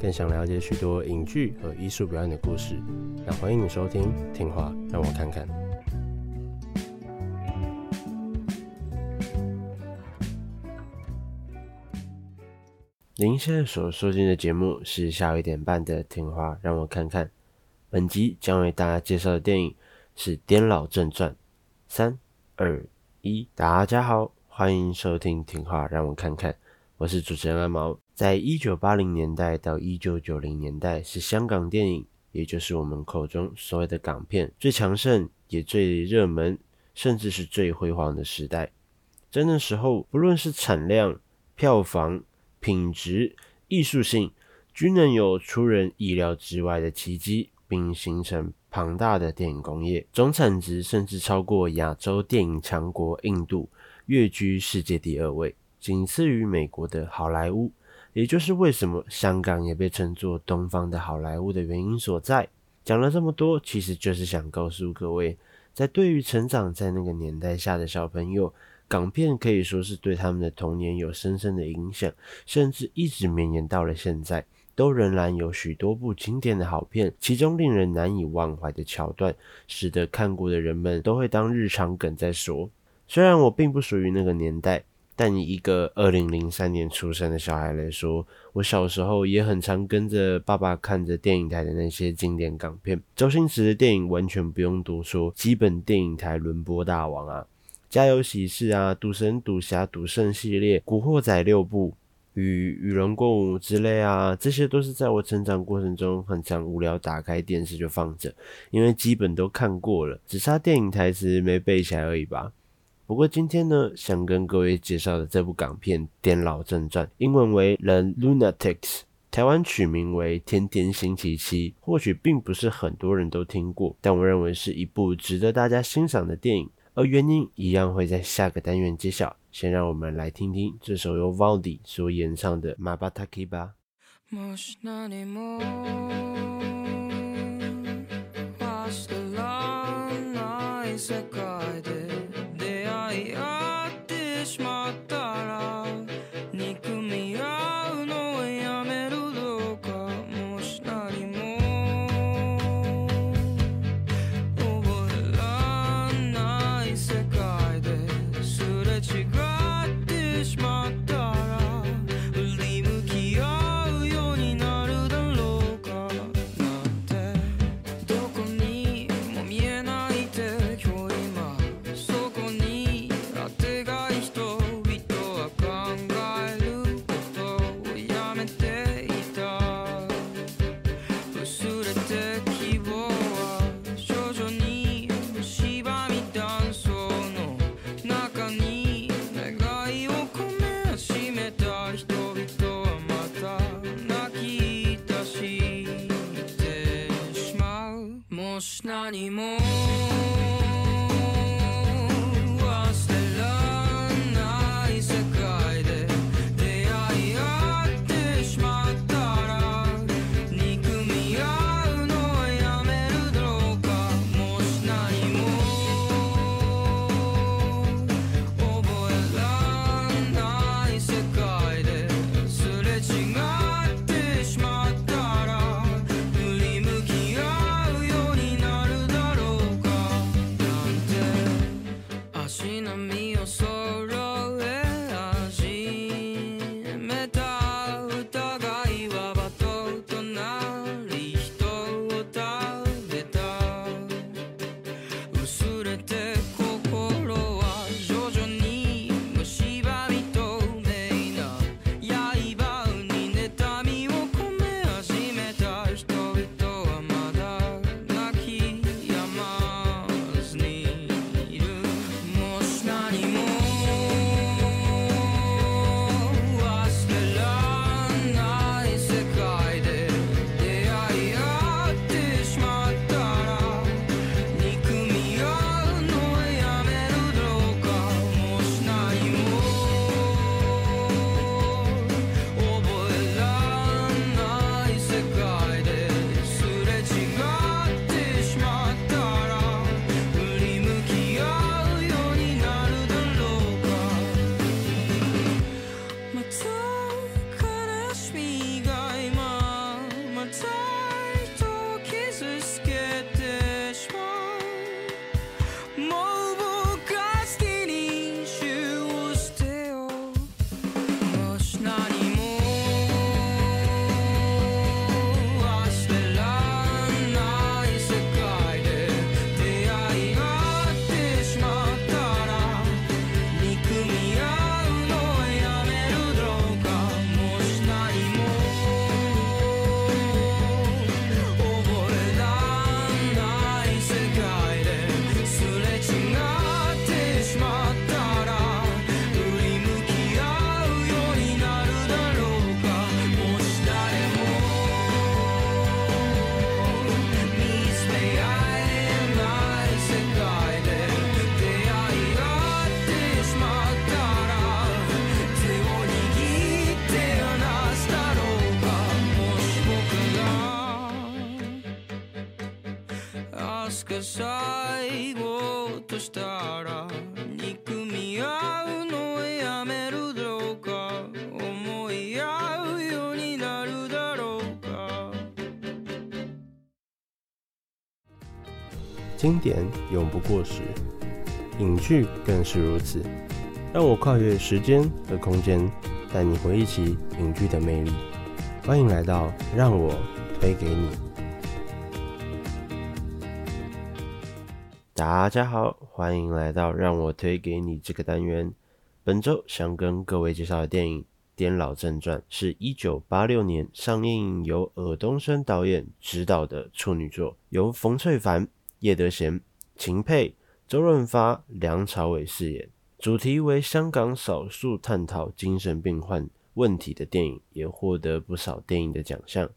更想了解许多影剧和艺术表演的故事，那欢迎你收听《听话让我看看》。您现在所收听的节目是下午一点半的《听话让我看看》。本集将为大家介绍的电影是《颠老正传》。三、二、一，大家好，欢迎收听《听话让我看看》，我是主持人阿毛。在一九八零年代到一九九零年代，是香港电影，也就是我们口中所谓的港片最强盛也最热门，甚至是最辉煌的时代。在那时候，不论是产量、票房、品质、艺术性，均能有出人意料之外的奇迹。并形成庞大的电影工业，总产值甚至超过亚洲电影强国印度，跃居世界第二位，仅次于美国的好莱坞。也就是为什么香港也被称作东方的好莱坞的原因所在。讲了这么多，其实就是想告诉各位，在对于成长在那个年代下的小朋友，港片可以说是对他们的童年有深深的影响，甚至一直绵延到了现在。都仍然有许多部经典的好片，其中令人难以忘怀的桥段，使得看过的人们都会当日常梗在说。虽然我并不属于那个年代，但以一个二零零三年出生的小孩来说，我小时候也很常跟着爸爸看着电影台的那些经典港片。周星驰的电影完全不用多说，基本电影台轮播大王啊，《家有喜事》啊，《赌神》《赌侠》《赌圣》系列，《古惑仔》六部。与与龙共舞之类啊，这些都是在我成长过程中很常无聊打开电视就放着，因为基本都看过了，只差电影台词没背起来而已吧。不过今天呢，想跟各位介绍的这部港片颠老正传，英文为 The Lunatics，台湾取名为天天星期七，或许并不是很多人都听过，但我认为是一部值得大家欣赏的电影，而原因一样会在下个单元揭晓。先让我们来听听这首由 Valdi 所演唱的 Mabataki 吧。何も经典永不过时，影剧更是如此。让我跨越时间和空间，带你回忆起影剧的魅力。欢迎来到让我推给你。大家好，欢迎来到让我推给你这个单元。本周想跟各位介绍的电影《颠老正传》是一九八六年上映，由尔冬升导演执导的处女作，由冯淬帆。叶德娴、秦沛、周润发、梁朝伟饰演，主题为香港少数探讨精神病患问题的电影，也获得不少电影的奖项。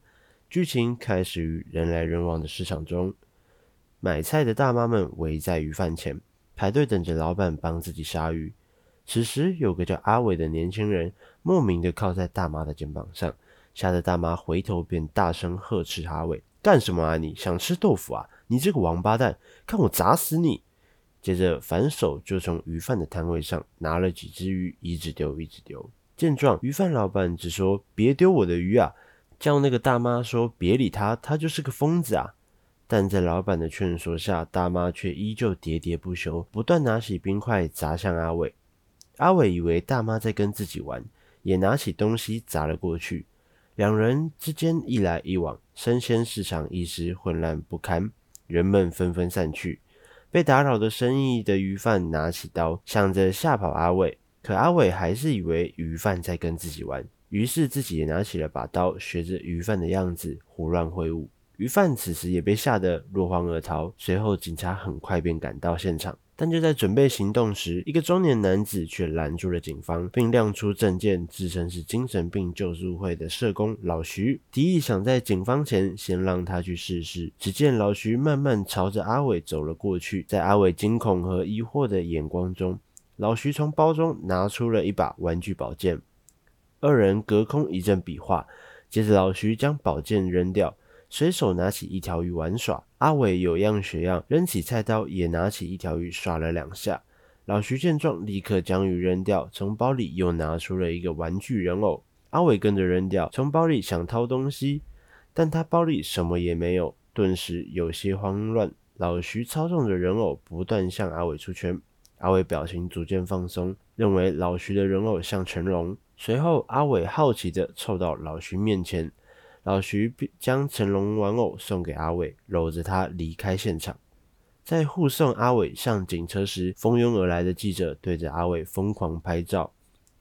剧情开始于人来人往的市场中，买菜的大妈们围在鱼贩前排队等着老板帮自己杀鱼。此时，有个叫阿伟的年轻人莫名的靠在大妈的肩膀上，吓得大妈回头便大声呵斥阿伟：“干什么啊你？想吃豆腐啊？”你这个王八蛋，看我砸死你！接着反手就从鱼贩的摊位上拿了几只鱼，一直丢，一直丢。见状，鱼贩老板只说：“别丢我的鱼啊！”叫那个大妈说：“别理他，他就是个疯子啊！”但在老板的劝说下，大妈却依旧喋喋不休，不断拿起冰块砸向阿伟。阿伟以为大妈在跟自己玩，也拿起东西砸了过去。两人之间一来一往，生鲜市场一时混乱不堪。人们纷纷散去，被打扰的生意的鱼贩拿起刀，想着吓跑阿伟，可阿伟还是以为鱼贩在跟自己玩，于是自己也拿起了把刀，学着鱼贩的样子胡乱挥舞。鱼贩此时也被吓得落荒而逃，随后警察很快便赶到现场。但就在准备行动时，一个中年男子却拦住了警方，并亮出证件，自称是精神病救助会的社工老徐，提议想在警方前先让他去试试。只见老徐慢慢朝着阿伟走了过去，在阿伟惊恐和疑惑的眼光中，老徐从包中拿出了一把玩具宝剑，二人隔空一阵比划，接着老徐将宝剑扔掉。随手拿起一条鱼玩耍，阿伟有样学样，扔起菜刀也拿起一条鱼耍了两下。老徐见状，立刻将鱼扔掉，从包里又拿出了一个玩具人偶。阿伟跟着扔掉，从包里想掏东西，但他包里什么也没有，顿时有些慌乱。老徐操纵着人偶不断向阿伟出圈，阿伟表情逐渐放松，认为老徐的人偶像成龙。随后，阿伟好奇地凑到老徐面前。老徐将成龙玩偶送给阿伟，搂着他离开现场。在护送阿伟上警车时，蜂拥而来的记者对着阿伟疯狂拍照，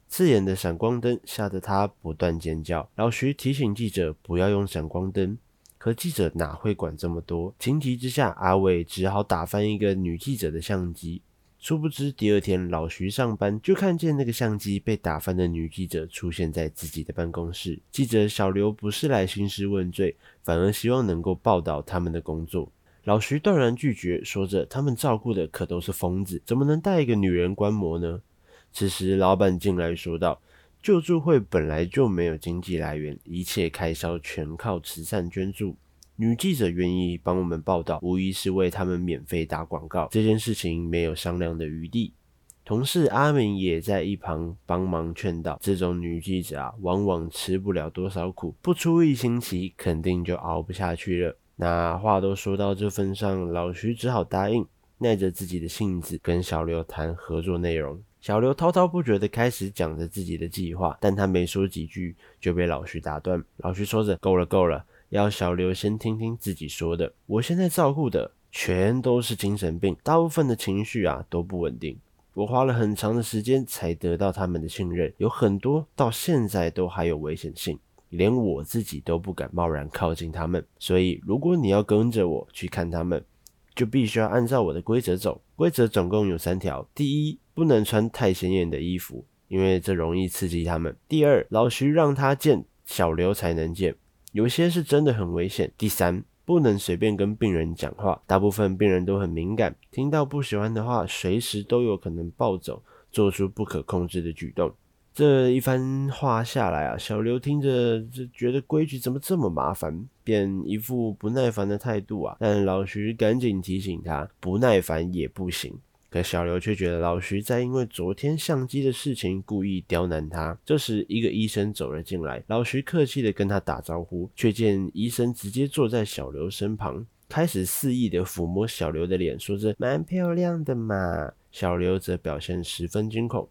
刺眼的闪光灯吓得他不断尖叫。老徐提醒记者不要用闪光灯，可记者哪会管这么多？情急之下，阿伟只好打翻一个女记者的相机。殊不知，第二天老徐上班就看见那个相机被打翻的女记者出现在自己的办公室。记者小刘不是来兴师问罪，反而希望能够报道他们的工作。老徐断然拒绝，说着他们照顾的可都是疯子，怎么能带一个女人观摩呢？此时，老板进来说道：“救助会本来就没有经济来源，一切开销全靠慈善捐助。”女记者愿意帮我们报道，无疑是为他们免费打广告。这件事情没有商量的余地。同事阿明也在一旁帮忙劝导：这种女记者啊，往往吃不了多少苦，不出一星期，肯定就熬不下去了。那话都说到这份上，老徐只好答应，耐着自己的性子跟小刘谈合作内容。小刘滔滔不绝地开始讲着自己的计划，但他没说几句就被老徐打断。老徐说着：“够了，够了。”要小刘先听听自己说的。我现在照顾的全都是精神病，大部分的情绪啊都不稳定。我花了很长的时间才得到他们的信任，有很多到现在都还有危险性，连我自己都不敢贸然靠近他们。所以，如果你要跟着我去看他们，就必须要按照我的规则走。规则总共有三条：第一，不能穿太显眼的衣服，因为这容易刺激他们；第二，老徐让他见，小刘才能见。有些是真的很危险。第三，不能随便跟病人讲话，大部分病人都很敏感，听到不喜欢的话，随时都有可能暴走，做出不可控制的举动。这一番话下来啊，小刘听着就觉得规矩怎么这么麻烦，便一副不耐烦的态度啊。但老徐赶紧提醒他，不耐烦也不行。可小刘却觉得老徐在因为昨天相机的事情故意刁难他。这时，一个医生走了进来，老徐客气的跟他打招呼，却见医生直接坐在小刘身旁，开始肆意的抚摸小刘的脸，说着“蛮漂亮的嘛”。小刘则表现十分惊恐。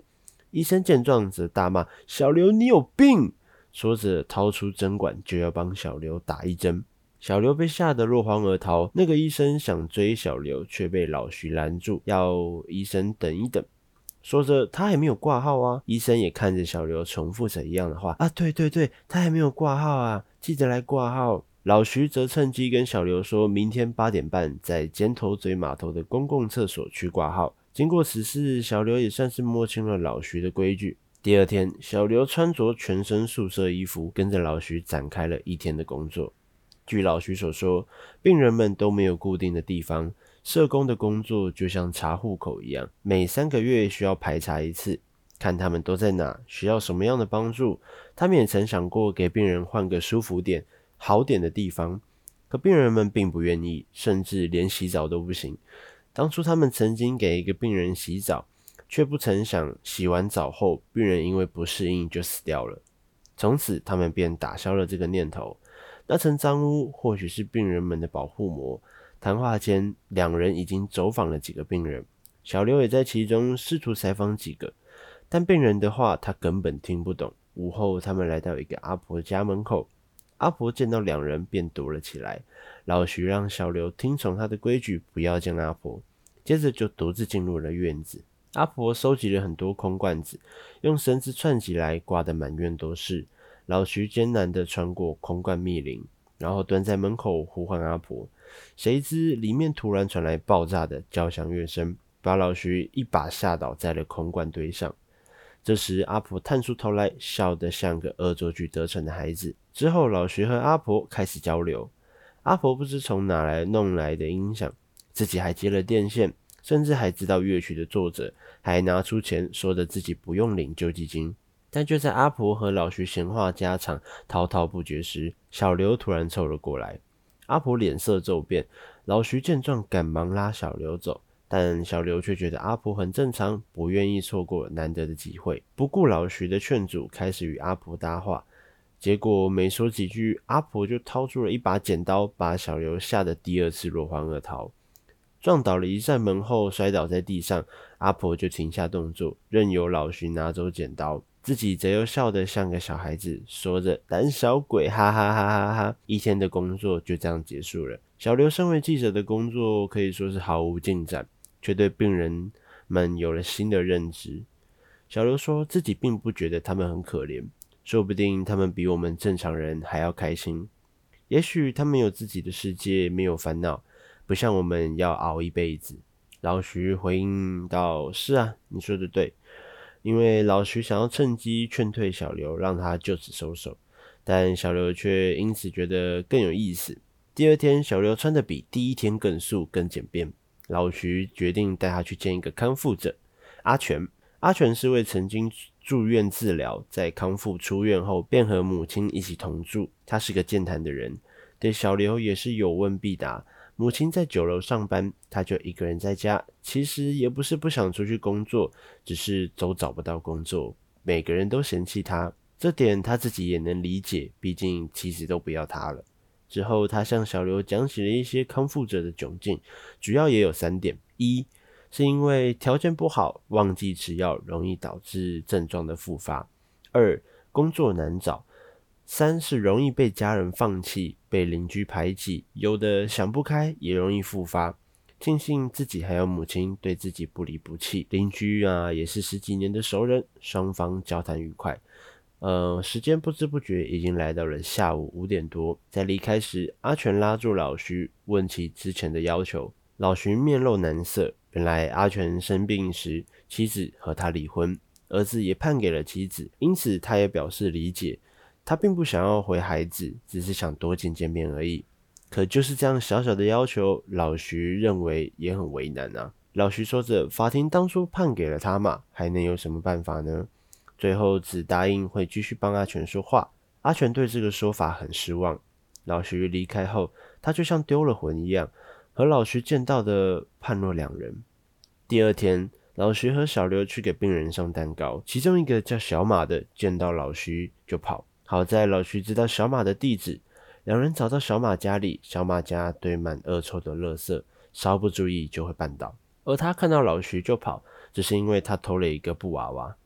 医生见状，则大骂：“小刘，你有病！”说着，掏出针管就要帮小刘打一针。小刘被吓得落荒而逃。那个医生想追小刘，却被老徐拦住，要医生等一等。说着，他还没有挂号啊！医生也看着小刘，重复着一样的话：“啊，对对对，他还没有挂号啊，记得来挂号。”老徐则趁机跟小刘说：“明天八点半，在尖头咀码头的公共厕所去挂号。”经过此事，小刘也算是摸清了老徐的规矩。第二天，小刘穿着全身宿舍衣服，跟着老徐展开了一天的工作。据老徐所说，病人们都没有固定的地方，社工的工作就像查户口一样，每三个月需要排查一次，看他们都在哪，需要什么样的帮助。他们也曾想过给病人换个舒服点、好点的地方，可病人们并不愿意，甚至连洗澡都不行。当初他们曾经给一个病人洗澡，却不曾想洗完澡后，病人因为不适应就死掉了。从此，他们便打消了这个念头。那层脏污或许是病人们的保护膜。谈话间，两人已经走访了几个病人，小刘也在其中试图采访几个，但病人的话他根本听不懂。午后，他们来到一个阿婆家门口，阿婆见到两人便躲了起来。老徐让小刘听从他的规矩，不要见阿婆。接着就独自进入了院子。阿婆收集了很多空罐子，用绳子串起来，挂得满院都是。老徐艰难地穿过空罐密林，然后蹲在门口呼唤阿婆。谁知里面突然传来爆炸的交响乐声，把老徐一把吓倒在了空罐堆上。这时阿婆探出头来，笑得像个恶作剧得逞的孩子。之后老徐和阿婆开始交流。阿婆不知从哪来弄来的音响，自己还接了电线，甚至还知道乐曲的作者，还拿出钱说着自己不用领救济金。但就在阿婆和老徐闲话家常、滔滔不绝时，小刘突然凑了过来。阿婆脸色骤变，老徐见状赶忙拉小刘走，但小刘却觉得阿婆很正常，不愿意错过难得的机会，不顾老徐的劝阻，开始与阿婆搭话。结果没说几句，阿婆就掏出了一把剪刀，把小刘吓得第二次落荒而逃。撞倒了一扇门后，摔倒在地上，阿婆就停下动作，任由老徐拿走剪刀，自己则又笑得像个小孩子，说着“胆小鬼”，哈哈哈哈哈！一天的工作就这样结束了。小刘身为记者的工作可以说是毫无进展，却对病人们有了新的认知。小刘说自己并不觉得他们很可怜。说不定他们比我们正常人还要开心，也许他们有自己的世界，没有烦恼，不像我们要熬一辈子。老徐回应道：“是啊，你说的对。”因为老徐想要趁机劝退小刘，让他就此收手，但小刘却因此觉得更有意思。第二天，小刘穿得比第一天更素、更简便。老徐决定带他去见一个康复者，阿全。阿全是位曾经住院治疗，在康复出院后便和母亲一起同住。他是个健谈的人，对小刘也是有问必答。母亲在酒楼上班，他就一个人在家。其实也不是不想出去工作，只是都找不到工作。每个人都嫌弃他，这点他自己也能理解，毕竟妻子都不要他了。之后，他向小刘讲起了一些康复者的窘境，主要也有三点：一。是因为条件不好，忘记吃药，容易导致症状的复发。二，工作难找。三是容易被家人放弃，被邻居排挤，有的想不开也容易复发。庆幸自己还有母亲对自己不离不弃，邻居啊也是十几年的熟人，双方交谈愉快。呃，时间不知不觉已经来到了下午五点多，在离开时，阿全拉住老徐，问起之前的要求。老徐面露难色。原来阿全生病时，妻子和他离婚，儿子也判给了妻子，因此他也表示理解。他并不想要回孩子，只是想多见见面而已。可就是这样小小的要求，老徐认为也很为难啊。老徐说着：“法庭当初判给了他嘛，还能有什么办法呢？”最后只答应会继续帮阿全说话。阿全对这个说法很失望。老徐离开后，他就像丢了魂一样，和老徐见到的判若两人。第二天，老徐和小刘去给病人送蛋糕，其中一个叫小马的见到老徐就跑。好在老徐知道小马的地址，两人找到小马家里，小马家堆满恶臭的垃圾，稍不注意就会绊倒。而他看到老徐就跑，只是因为他偷了一个布娃娃。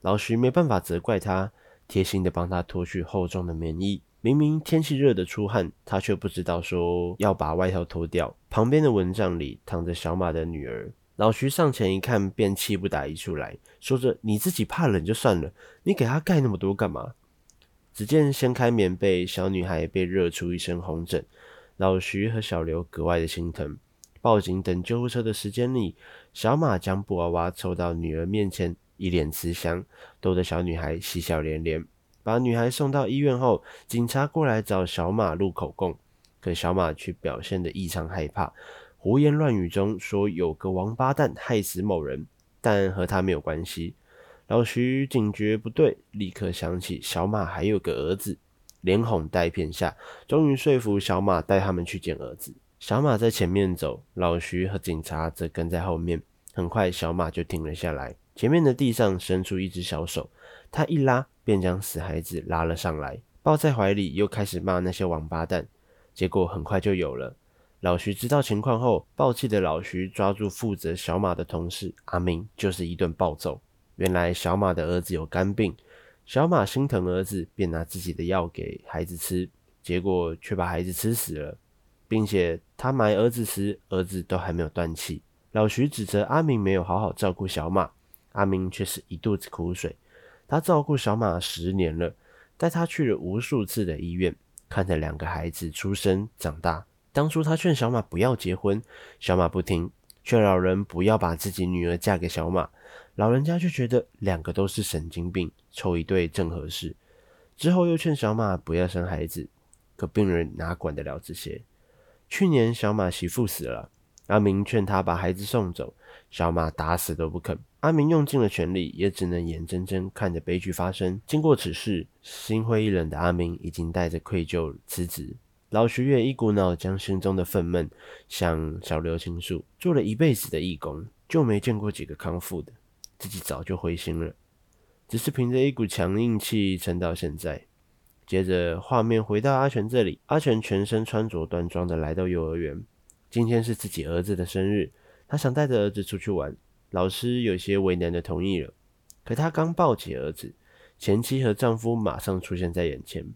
老徐没办法责怪他，贴心的帮他脱去厚重的棉衣。明明天气热得出汗，他却不知道说要把外套脱掉。旁边的蚊帐里躺着小马的女儿。老徐上前一看，便气不打一处来，说着：“你自己怕冷就算了，你给他盖那么多干嘛？”只见掀开棉被，小女孩被热出一身红疹。老徐和小刘格外的心疼。报警等救护车的时间里，小马将布娃娃凑到女儿面前，一脸慈祥，逗得小女孩喜笑连连。把女孩送到医院后，警察过来找小马录口供，可小马却表现得异常害怕，胡言乱语中说有个王八蛋害死某人，但和他没有关系。老徐警觉不对，立刻想起小马还有个儿子，连哄带骗下，终于说服小马带他们去见儿子。小马在前面走，老徐和警察则跟在后面。很快，小马就停了下来，前面的地上伸出一只小手，他一拉，便将死孩子拉了上来，抱在怀里，又开始骂那些王八蛋。结果很快就有了。老徐知道情况后，爆气的老徐抓住负责小马的同事阿明，就是一顿暴揍。原来小马的儿子有肝病，小马心疼儿子，便拿自己的药给孩子吃，结果却把孩子吃死了，并且他埋儿子时，儿子都还没有断气。老徐指责阿明没有好好照顾小马，阿明却是一肚子苦水。他照顾小马十年了，带他去了无数次的医院，看着两个孩子出生长大。当初他劝小马不要结婚，小马不听，劝老人不要把自己女儿嫁给小马。老人家就觉得两个都是神经病，凑一对正合适。之后又劝小马不要生孩子，可病人哪管得了这些？去年小马媳妇死了，阿明劝他把孩子送走，小马打死都不肯。阿明用尽了全力，也只能眼睁睁看着悲剧发生。经过此事，心灰意冷的阿明已经带着愧疚辞职。老徐也一股脑将心中的愤懑向小刘倾诉，做了一辈子的义工，就没见过几个康复的。自己早就灰心了，只是凭着一股强硬气撑到现在。接着画面回到阿全这里，阿全全身穿着端庄的来到幼儿园。今天是自己儿子的生日，他想带着儿子出去玩。老师有些为难的同意了。可他刚抱起儿子，前妻和丈夫马上出现在眼前。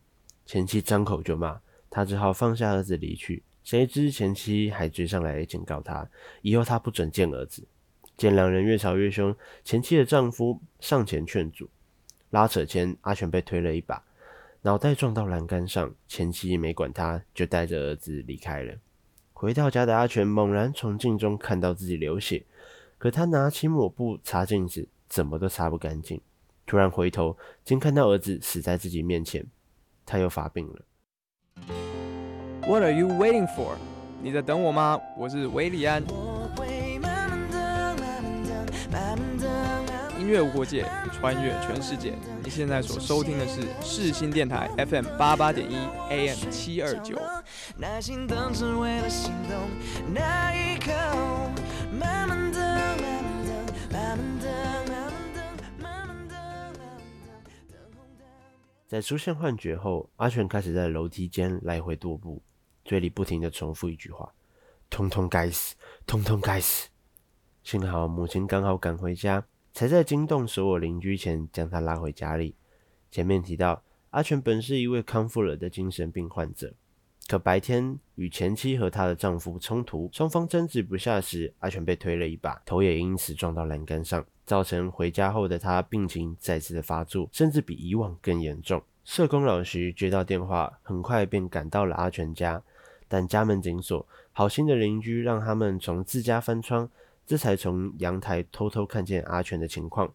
前妻张口就骂，他只好放下儿子离去。谁知前妻还追上来警告他，以后他不准见儿子。见两人越吵越凶，前妻的丈夫上前劝阻，拉扯间，阿全被推了一把，脑袋撞到栏杆上。前妻没管他，就带着儿子离开了。回到家的阿全猛然从镜中看到自己流血，可他拿起抹布擦镜子，怎么都擦不干净。突然回头，竟看到儿子死在自己面前，他又发病了。What are you waiting for？你在等我吗？我是韦礼安。音乐无国界，穿越全世界。你现在所收听的是世新电台 FM 八八点一 AM 七二九。在出现幻觉后，阿全开始在楼梯间来回踱步，嘴里不停的重复一句话：“通通该死，通通该死。”幸好母亲刚好赶回家。才在惊动所有邻居前将他拉回家里。前面提到，阿全本是一位康复了的精神病患者，可白天与前妻和她的丈夫冲突，双方争执不下时，阿全被推了一把，头也因此撞到栏杆上，造成回家后的他病情再次的发作，甚至比以往更严重。社工老徐接到电话，很快便赶到了阿全家，但家门紧锁，好心的邻居让他们从自家翻窗。这才从阳台偷偷看见阿全的情况。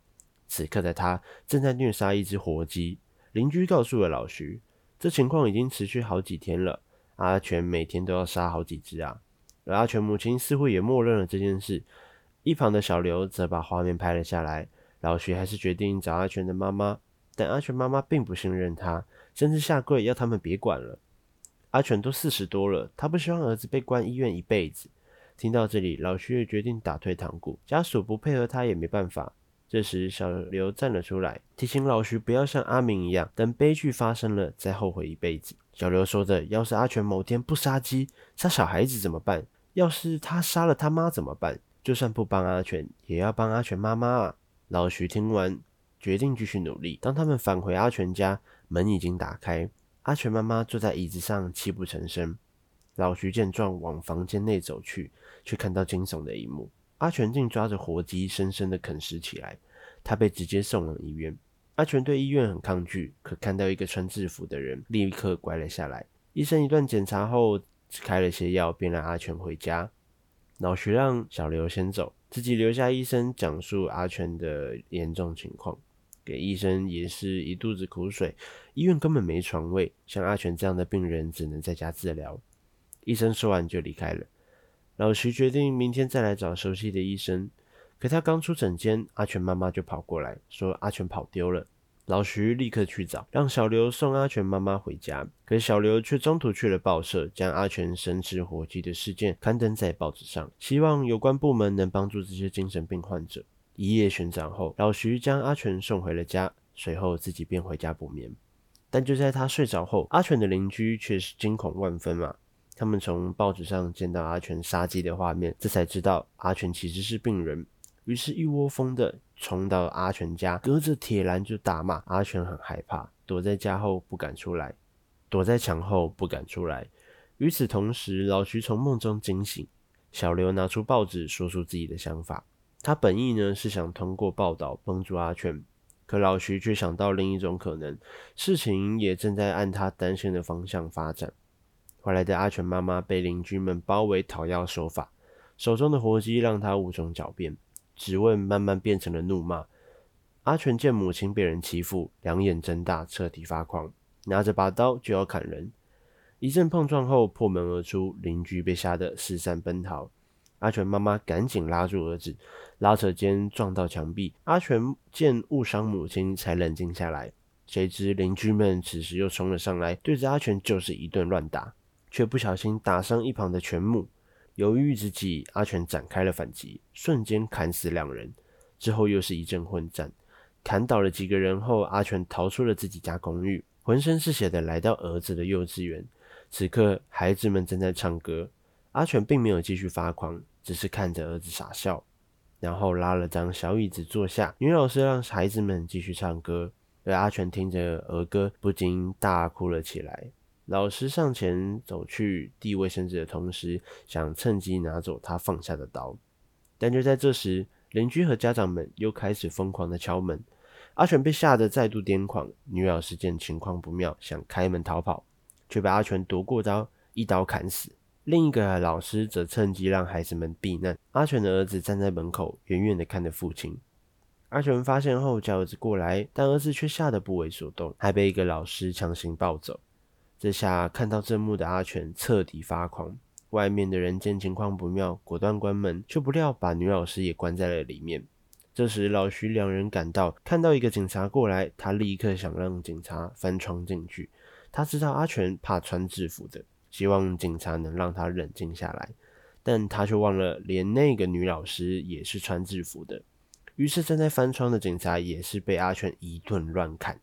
此刻的他正在虐杀一只活鸡。邻居告诉了老徐，这情况已经持续好几天了。阿全每天都要杀好几只啊。而阿全母亲似乎也默认了这件事。一旁的小刘则把画面拍了下来。老徐还是决定找阿全的妈妈，但阿全妈妈并不信任他，甚至下跪要他们别管了。阿全都四十多了，他不希望儿子被关医院一辈子。听到这里，老徐也决定打退堂鼓，家属不配合他也没办法。这时，小刘站了出来，提醒老徐不要像阿明一样，等悲剧发生了再后悔一辈子。小刘说着：“要是阿全某天不杀鸡，杀小孩子怎么办？要是他杀了他妈怎么办？就算不帮阿全，也要帮阿全妈妈啊！”老徐听完，决定继续努力。当他们返回阿全家，门已经打开，阿全妈妈坐在椅子上泣不成声。老徐见状，往房间内走去，却看到惊悚的一幕。阿全竟抓着活鸡，深深的啃食起来。他被直接送往医院。阿全对医院很抗拒，可看到一个穿制服的人，立刻乖了下来。医生一段检查后，只开了些药，便让阿全回家。老徐让小刘先走，自己留下医生讲述阿全的严重情况。给医生也是一肚子苦水，医院根本没床位，像阿全这样的病人只能在家治疗。医生说完就离开了。老徐决定明天再来找熟悉的医生，可他刚出诊间，阿全妈妈就跑过来，说阿全跑丢了。老徐立刻去找，让小刘送阿全妈妈回家。可小刘却中途去了报社，将阿全神志活鸡的事件刊登在报纸上，希望有关部门能帮助这些精神病患者。一夜寻找后，老徐将阿全送回了家，随后自己便回家补眠。但就在他睡着后，阿全的邻居却是惊恐万分啊。他们从报纸上见到阿全杀鸡的画面，这才知道阿全其实是病人。于是，一窝蜂的冲到阿全家，隔着铁栏就大骂。阿全很害怕，躲在家后不敢出来，躲在墙后不敢出来。与此同时，老徐从梦中惊醒，小刘拿出报纸，说出自己的想法。他本意呢是想通过报道帮助阿全，可老徐却想到另一种可能，事情也正在按他担心的方向发展。回来的阿全妈妈被邻居们包围讨要说法，手中的活鸡让她无从狡辩，质问慢慢变成了怒骂。阿全见母亲被人欺负，两眼睁大，彻底发狂，拿着把刀就要砍人。一阵碰撞后破门而出，邻居被吓得四散奔逃。阿全妈妈赶紧拉住儿子，拉扯间撞到墙壁。阿全见误伤母亲，才冷静下来。谁知邻居们此时又冲了上来，对着阿全就是一顿乱打。却不小心打伤一旁的全木，犹豫之际，阿全展开了反击，瞬间砍死两人。之后又是一阵混战，砍倒了几个人后，阿全逃出了自己家公寓，浑身是血的来到儿子的幼稚园。此刻，孩子们正在唱歌，阿全并没有继续发狂，只是看着儿子傻笑，然后拉了张小椅子坐下。女老师让孩子们继续唱歌，而阿全听着儿歌，不禁大哭了起来。老师上前走去递卫生纸的同时，想趁机拿走他放下的刀，但就在这时，邻居和家长们又开始疯狂的敲门。阿全被吓得再度癫狂。女老师见情况不妙，想开门逃跑，却被阿全夺过刀，一刀砍死。另一个老师则趁机让孩子们避难。阿全的儿子站在门口，远远的看着父亲。阿全发现后叫儿子过来，但儿子却吓得不为所动，还被一个老师强行抱走。这下看到这幕的阿全彻底发狂，外面的人见情况不妙，果断关门，却不料把女老师也关在了里面。这时老徐两人赶到，看到一个警察过来，他立刻想让警察翻窗进去。他知道阿全怕穿制服的，希望警察能让他冷静下来，但他却忘了连那个女老师也是穿制服的。于是正在翻窗的警察也是被阿全一顿乱砍。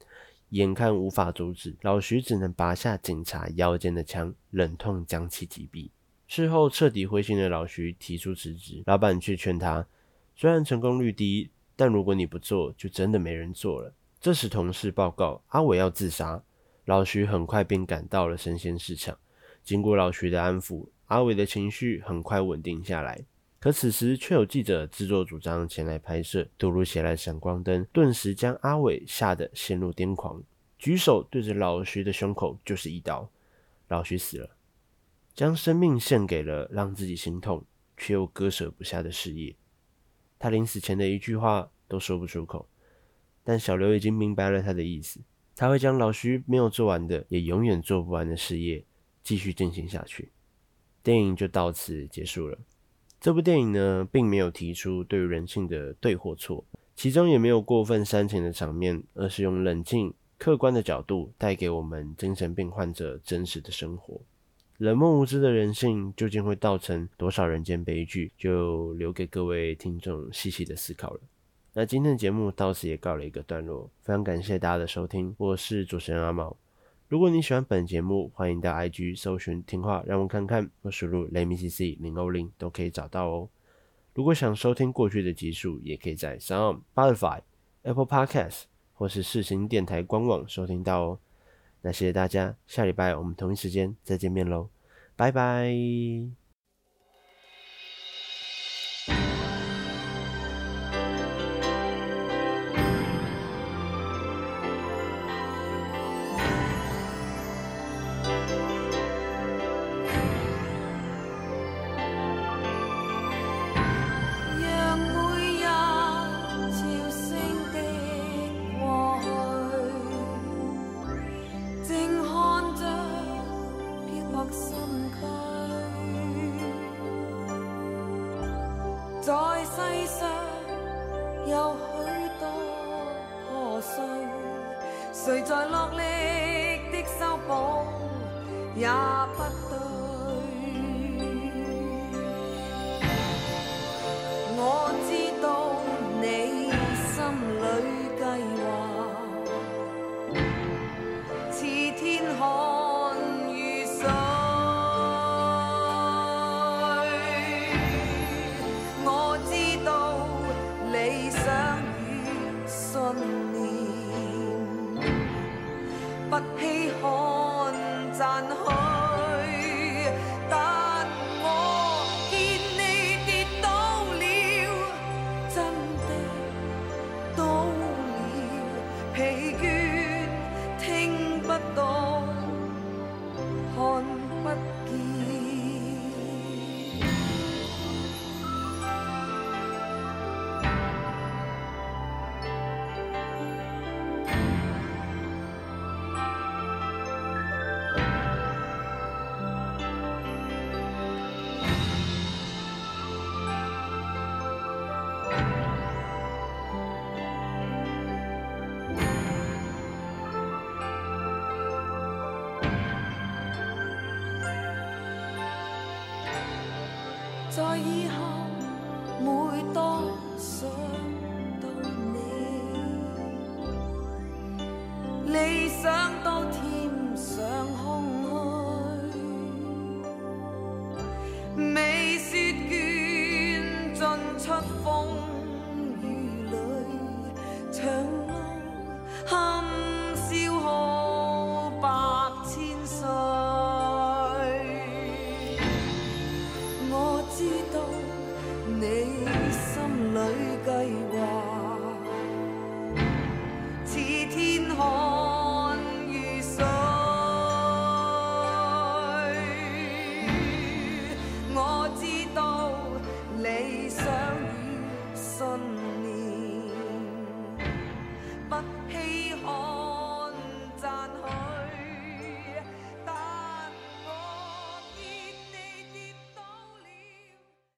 眼看无法阻止，老徐只能拔下警察腰间的枪，忍痛将其击毙。事后彻底灰心的老徐提出辞职，老板却劝他：虽然成功率低，但如果你不做，就真的没人做了。这时同事报告阿伟要自杀，老徐很快便赶到了生鲜市场。经过老徐的安抚，阿伟的情绪很快稳定下来。可此时却有记者自作主张前来拍摄，突如其来闪光灯顿时将阿伟吓得陷入癫狂，举手对着老徐的胸口就是一刀，老徐死了，将生命献给了让自己心痛却又割舍不下的事业。他临死前的一句话都说不出口，但小刘已经明白了他的意思，他会将老徐没有做完的，也永远做不完的事业继续进行下去。电影就到此结束了。这部电影呢，并没有提出对于人性的对或错，其中也没有过分煽情的场面，而是用冷静、客观的角度带给我们精神病患者真实的生活。冷漠无知的人性究竟会造成多少人间悲剧，就留给各位听众细细的思考了。那今天的节目到此也告了一个段落，非常感谢大家的收听，我是主持人阿毛。如果你喜欢本节目，欢迎到 IG 搜寻听话让我看看，或输入 LetMeCC 零欧零都可以找到哦。如果想收听过去的集数，也可以在 Sound、b u t t e r f l y、Apple Podcast 或是世新电台官网收听到哦。那谢谢大家，下礼拜我们同一时间再见面喽，拜拜。不稀罕赞许，理想